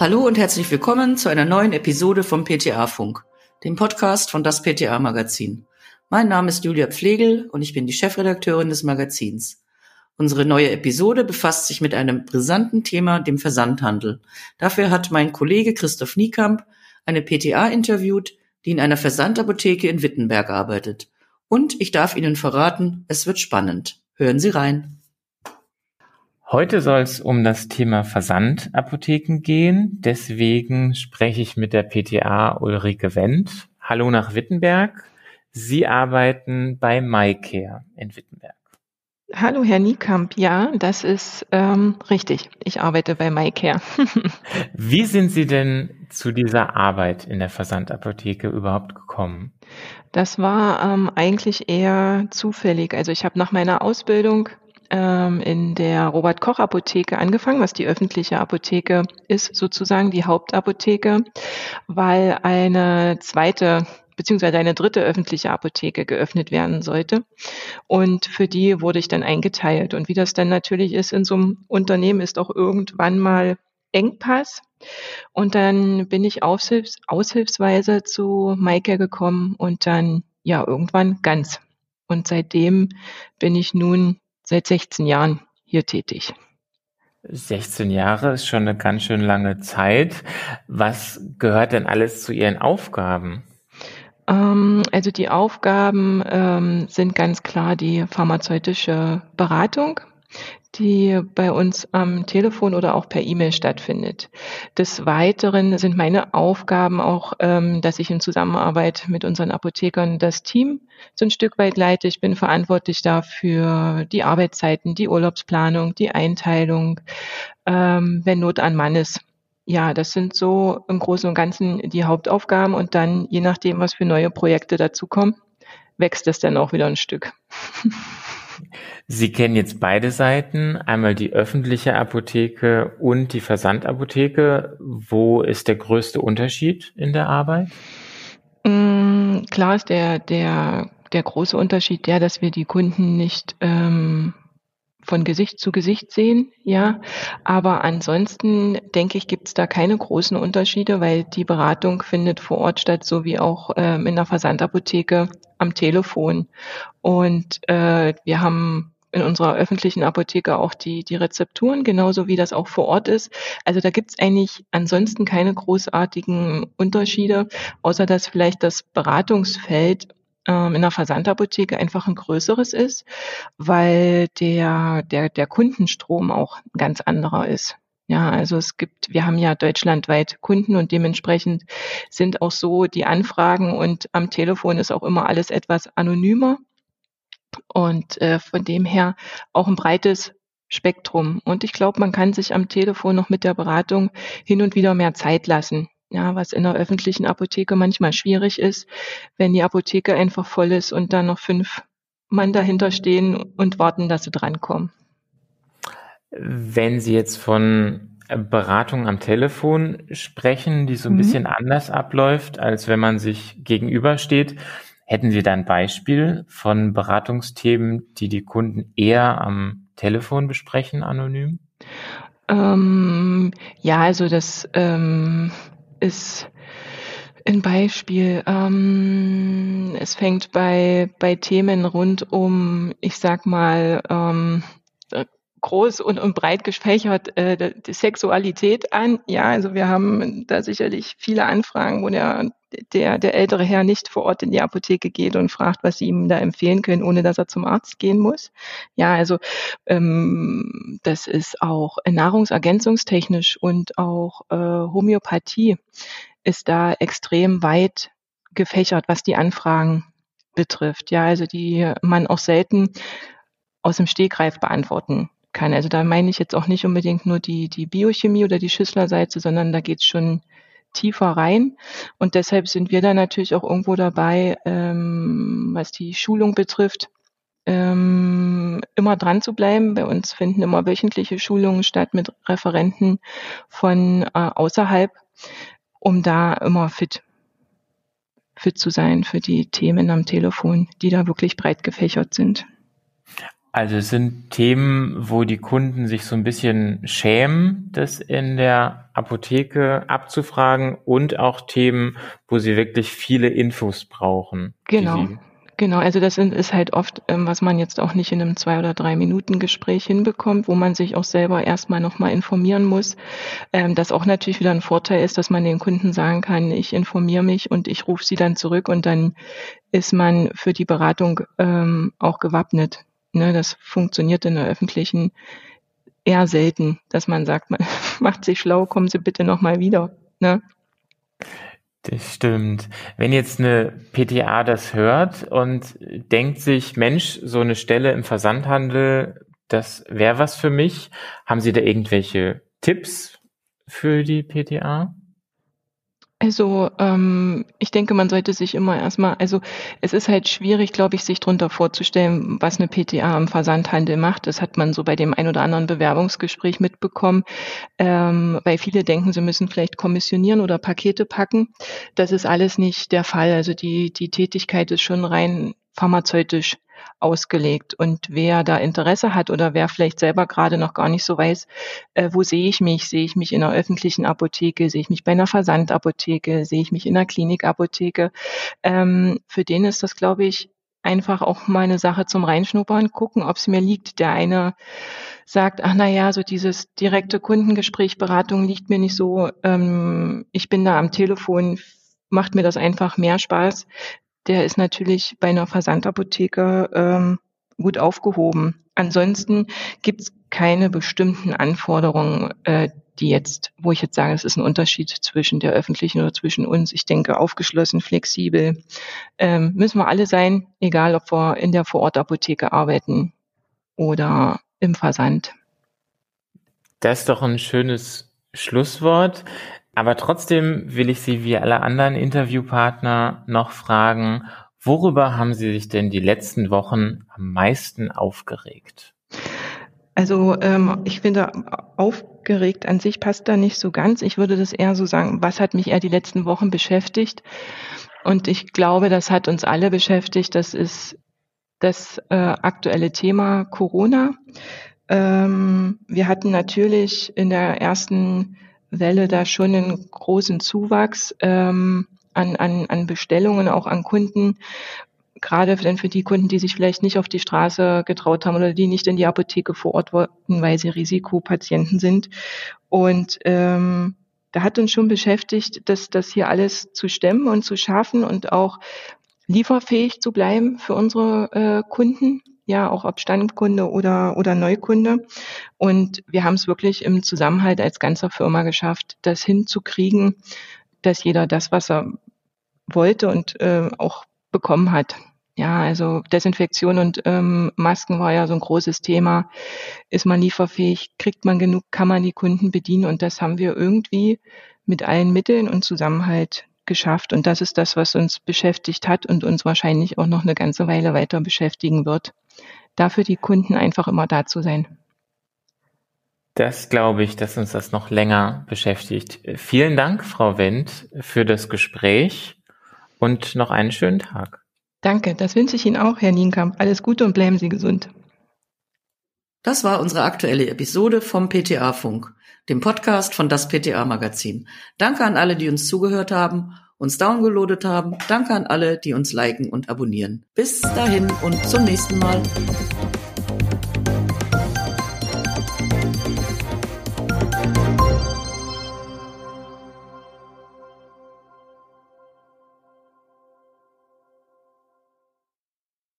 Hallo und herzlich willkommen zu einer neuen Episode vom PTA Funk, dem Podcast von das PTA Magazin. Mein Name ist Julia Pflegel und ich bin die Chefredakteurin des Magazins. Unsere neue Episode befasst sich mit einem brisanten Thema, dem Versandhandel. Dafür hat mein Kollege Christoph Niekamp eine PTA interviewt, die in einer Versandapotheke in Wittenberg arbeitet. Und ich darf Ihnen verraten, es wird spannend. Hören Sie rein. Heute soll es um das Thema Versandapotheken gehen. Deswegen spreche ich mit der PTA Ulrike Wendt. Hallo nach Wittenberg. Sie arbeiten bei MyCare in Wittenberg. Hallo, Herr Niekamp. Ja, das ist ähm, richtig. Ich arbeite bei MyCare. Wie sind Sie denn zu dieser Arbeit in der Versandapotheke überhaupt gekommen? Das war ähm, eigentlich eher zufällig. Also ich habe nach meiner Ausbildung ähm, in der Robert Koch Apotheke angefangen, was die öffentliche Apotheke ist, sozusagen die Hauptapotheke, weil eine zweite beziehungsweise eine dritte öffentliche Apotheke geöffnet werden sollte. Und für die wurde ich dann eingeteilt. Und wie das dann natürlich ist in so einem Unternehmen, ist auch irgendwann mal Engpass. Und dann bin ich aushilfs aushilfsweise zu Maike gekommen und dann ja irgendwann ganz. Und seitdem bin ich nun seit 16 Jahren hier tätig. 16 Jahre ist schon eine ganz schön lange Zeit. Was gehört denn alles zu Ihren Aufgaben? Ähm, also die Aufgaben ähm, sind ganz klar die pharmazeutische Beratung, die bei uns am Telefon oder auch per E-Mail stattfindet. Des Weiteren sind meine Aufgaben auch, ähm, dass ich in Zusammenarbeit mit unseren Apothekern das Team so ein Stück weit leite. Ich bin verantwortlich dafür die Arbeitszeiten, die Urlaubsplanung, die Einteilung, ähm, wenn Not an Mann ist. Ja, das sind so im Großen und Ganzen die Hauptaufgaben und dann, je nachdem, was für neue Projekte dazukommen, wächst es dann auch wieder ein Stück. Sie kennen jetzt beide Seiten, einmal die öffentliche Apotheke und die Versandapotheke. Wo ist der größte Unterschied in der Arbeit? Mm, klar ist der, der, der große Unterschied der, dass wir die Kunden nicht ähm, von Gesicht zu Gesicht sehen, ja. Aber ansonsten denke ich, gibt es da keine großen Unterschiede, weil die Beratung findet vor Ort statt, so wie auch ähm, in der Versandapotheke am Telefon. Und äh, wir haben in unserer öffentlichen Apotheke auch die, die Rezepturen, genauso wie das auch vor Ort ist. Also da gibt es eigentlich ansonsten keine großartigen Unterschiede, außer dass vielleicht das Beratungsfeld in der Versandapotheke einfach ein größeres ist, weil der, der, der Kundenstrom auch ein ganz anderer ist. Ja, also es gibt, wir haben ja deutschlandweit Kunden und dementsprechend sind auch so die Anfragen und am Telefon ist auch immer alles etwas anonymer und äh, von dem her auch ein breites Spektrum. Und ich glaube, man kann sich am Telefon noch mit der Beratung hin und wieder mehr Zeit lassen ja, was in der öffentlichen Apotheke manchmal schwierig ist, wenn die Apotheke einfach voll ist und dann noch fünf Mann dahinter stehen und warten, dass sie drankommen. Wenn Sie jetzt von Beratung am Telefon sprechen, die so ein mhm. bisschen anders abläuft, als wenn man sich gegenübersteht, hätten Sie da ein Beispiel von Beratungsthemen, die die Kunden eher am Telefon besprechen, anonym? Ähm, ja, also das ähm, ist ein Beispiel. Ähm, es fängt bei, bei Themen rund um, ich sag mal, ähm, groß und, und breit gefächert äh, die Sexualität an. Ja, also wir haben da sicherlich viele Anfragen, wo der, der, der ältere Herr nicht vor Ort in die Apotheke geht und fragt, was sie ihm da empfehlen können, ohne dass er zum Arzt gehen muss. Ja, also ähm, das ist auch nahrungsergänzungstechnisch und auch äh, Homöopathie ist da extrem weit gefächert, was die Anfragen betrifft. Ja, also die man auch selten aus dem Stegreif beantworten kann. Also da meine ich jetzt auch nicht unbedingt nur die, die Biochemie oder die Schüsslerseite, sondern da geht es schon tiefer rein. Und deshalb sind wir da natürlich auch irgendwo dabei, ähm, was die Schulung betrifft, ähm, immer dran zu bleiben. Bei uns finden immer wöchentliche Schulungen statt mit Referenten von äh, außerhalb, um da immer fit fit zu sein für die Themen am Telefon, die da wirklich breit gefächert sind. Also es sind Themen, wo die Kunden sich so ein bisschen schämen, das in der Apotheke abzufragen und auch Themen, wo sie wirklich viele Infos brauchen. Genau. Genau, also das ist halt oft, ähm, was man jetzt auch nicht in einem zwei oder drei Minuten Gespräch hinbekommt, wo man sich auch selber erstmal nochmal informieren muss. Ähm, das auch natürlich wieder ein Vorteil ist, dass man den Kunden sagen kann, ich informiere mich und ich rufe sie dann zurück und dann ist man für die Beratung ähm, auch gewappnet. Ne, das funktioniert in der öffentlichen eher selten, dass man sagt, man macht sich schlau, kommen Sie bitte nochmal wieder. Ne? Das stimmt. Wenn jetzt eine PTA das hört und denkt sich, Mensch, so eine Stelle im Versandhandel, das wäre was für mich, haben Sie da irgendwelche Tipps für die PTA? Also ähm, ich denke, man sollte sich immer erstmal, also es ist halt schwierig, glaube ich, sich darunter vorzustellen, was eine PTA im Versandhandel macht. Das hat man so bei dem ein oder anderen Bewerbungsgespräch mitbekommen, ähm, weil viele denken, sie müssen vielleicht kommissionieren oder Pakete packen. Das ist alles nicht der Fall. Also die, die Tätigkeit ist schon rein pharmazeutisch ausgelegt. Und wer da Interesse hat oder wer vielleicht selber gerade noch gar nicht so weiß, äh, wo sehe ich mich? Sehe ich mich in einer öffentlichen Apotheke? Sehe ich mich bei einer Versandapotheke? Sehe ich mich in einer Klinikapotheke? Ähm, für den ist das, glaube ich, einfach auch mal eine Sache zum Reinschnuppern, gucken, ob es mir liegt. Der eine sagt, ach na ja, so dieses direkte Kundengespräch, Beratung liegt mir nicht so. Ähm, ich bin da am Telefon, macht mir das einfach mehr Spaß der ist natürlich bei einer Versandapotheke ähm, gut aufgehoben. Ansonsten gibt es keine bestimmten Anforderungen, äh, die jetzt, wo ich jetzt sage, es ist ein Unterschied zwischen der öffentlichen oder zwischen uns. Ich denke, aufgeschlossen, flexibel ähm, müssen wir alle sein, egal ob wir in der Vorortapotheke arbeiten oder im Versand. Das ist doch ein schönes Schlusswort. Aber trotzdem will ich Sie wie alle anderen Interviewpartner noch fragen, worüber haben Sie sich denn die letzten Wochen am meisten aufgeregt? Also ähm, ich finde, aufgeregt an sich passt da nicht so ganz. Ich würde das eher so sagen, was hat mich eher die letzten Wochen beschäftigt? Und ich glaube, das hat uns alle beschäftigt. Das ist das äh, aktuelle Thema Corona. Ähm, wir hatten natürlich in der ersten Welle da schon einen großen Zuwachs ähm, an, an, an Bestellungen, auch an Kunden. Gerade denn für die Kunden, die sich vielleicht nicht auf die Straße getraut haben oder die nicht in die Apotheke vor Ort wollten, weil sie Risikopatienten sind. Und ähm, da hat uns schon beschäftigt, dass das hier alles zu stemmen und zu schaffen und auch lieferfähig zu bleiben für unsere äh, Kunden ja, auch ob Standkunde oder, oder Neukunde. Und wir haben es wirklich im Zusammenhalt als ganzer Firma geschafft, das hinzukriegen, dass jeder das, was er wollte und äh, auch bekommen hat. Ja, also Desinfektion und ähm, Masken war ja so ein großes Thema. Ist man lieferfähig? Kriegt man genug? Kann man die Kunden bedienen? Und das haben wir irgendwie mit allen Mitteln und Zusammenhalt geschafft. Und das ist das, was uns beschäftigt hat und uns wahrscheinlich auch noch eine ganze Weile weiter beschäftigen wird. Dafür die Kunden einfach immer da zu sein. Das glaube ich, dass uns das noch länger beschäftigt. Vielen Dank, Frau Wendt, für das Gespräch und noch einen schönen Tag. Danke, das wünsche ich Ihnen auch, Herr Nienkamp. Alles Gute und bleiben Sie gesund. Das war unsere aktuelle Episode vom PTA Funk dem Podcast von das PTA Magazin. Danke an alle, die uns zugehört haben, uns downgeloadet haben. Danke an alle, die uns liken und abonnieren. Bis dahin und zum nächsten Mal.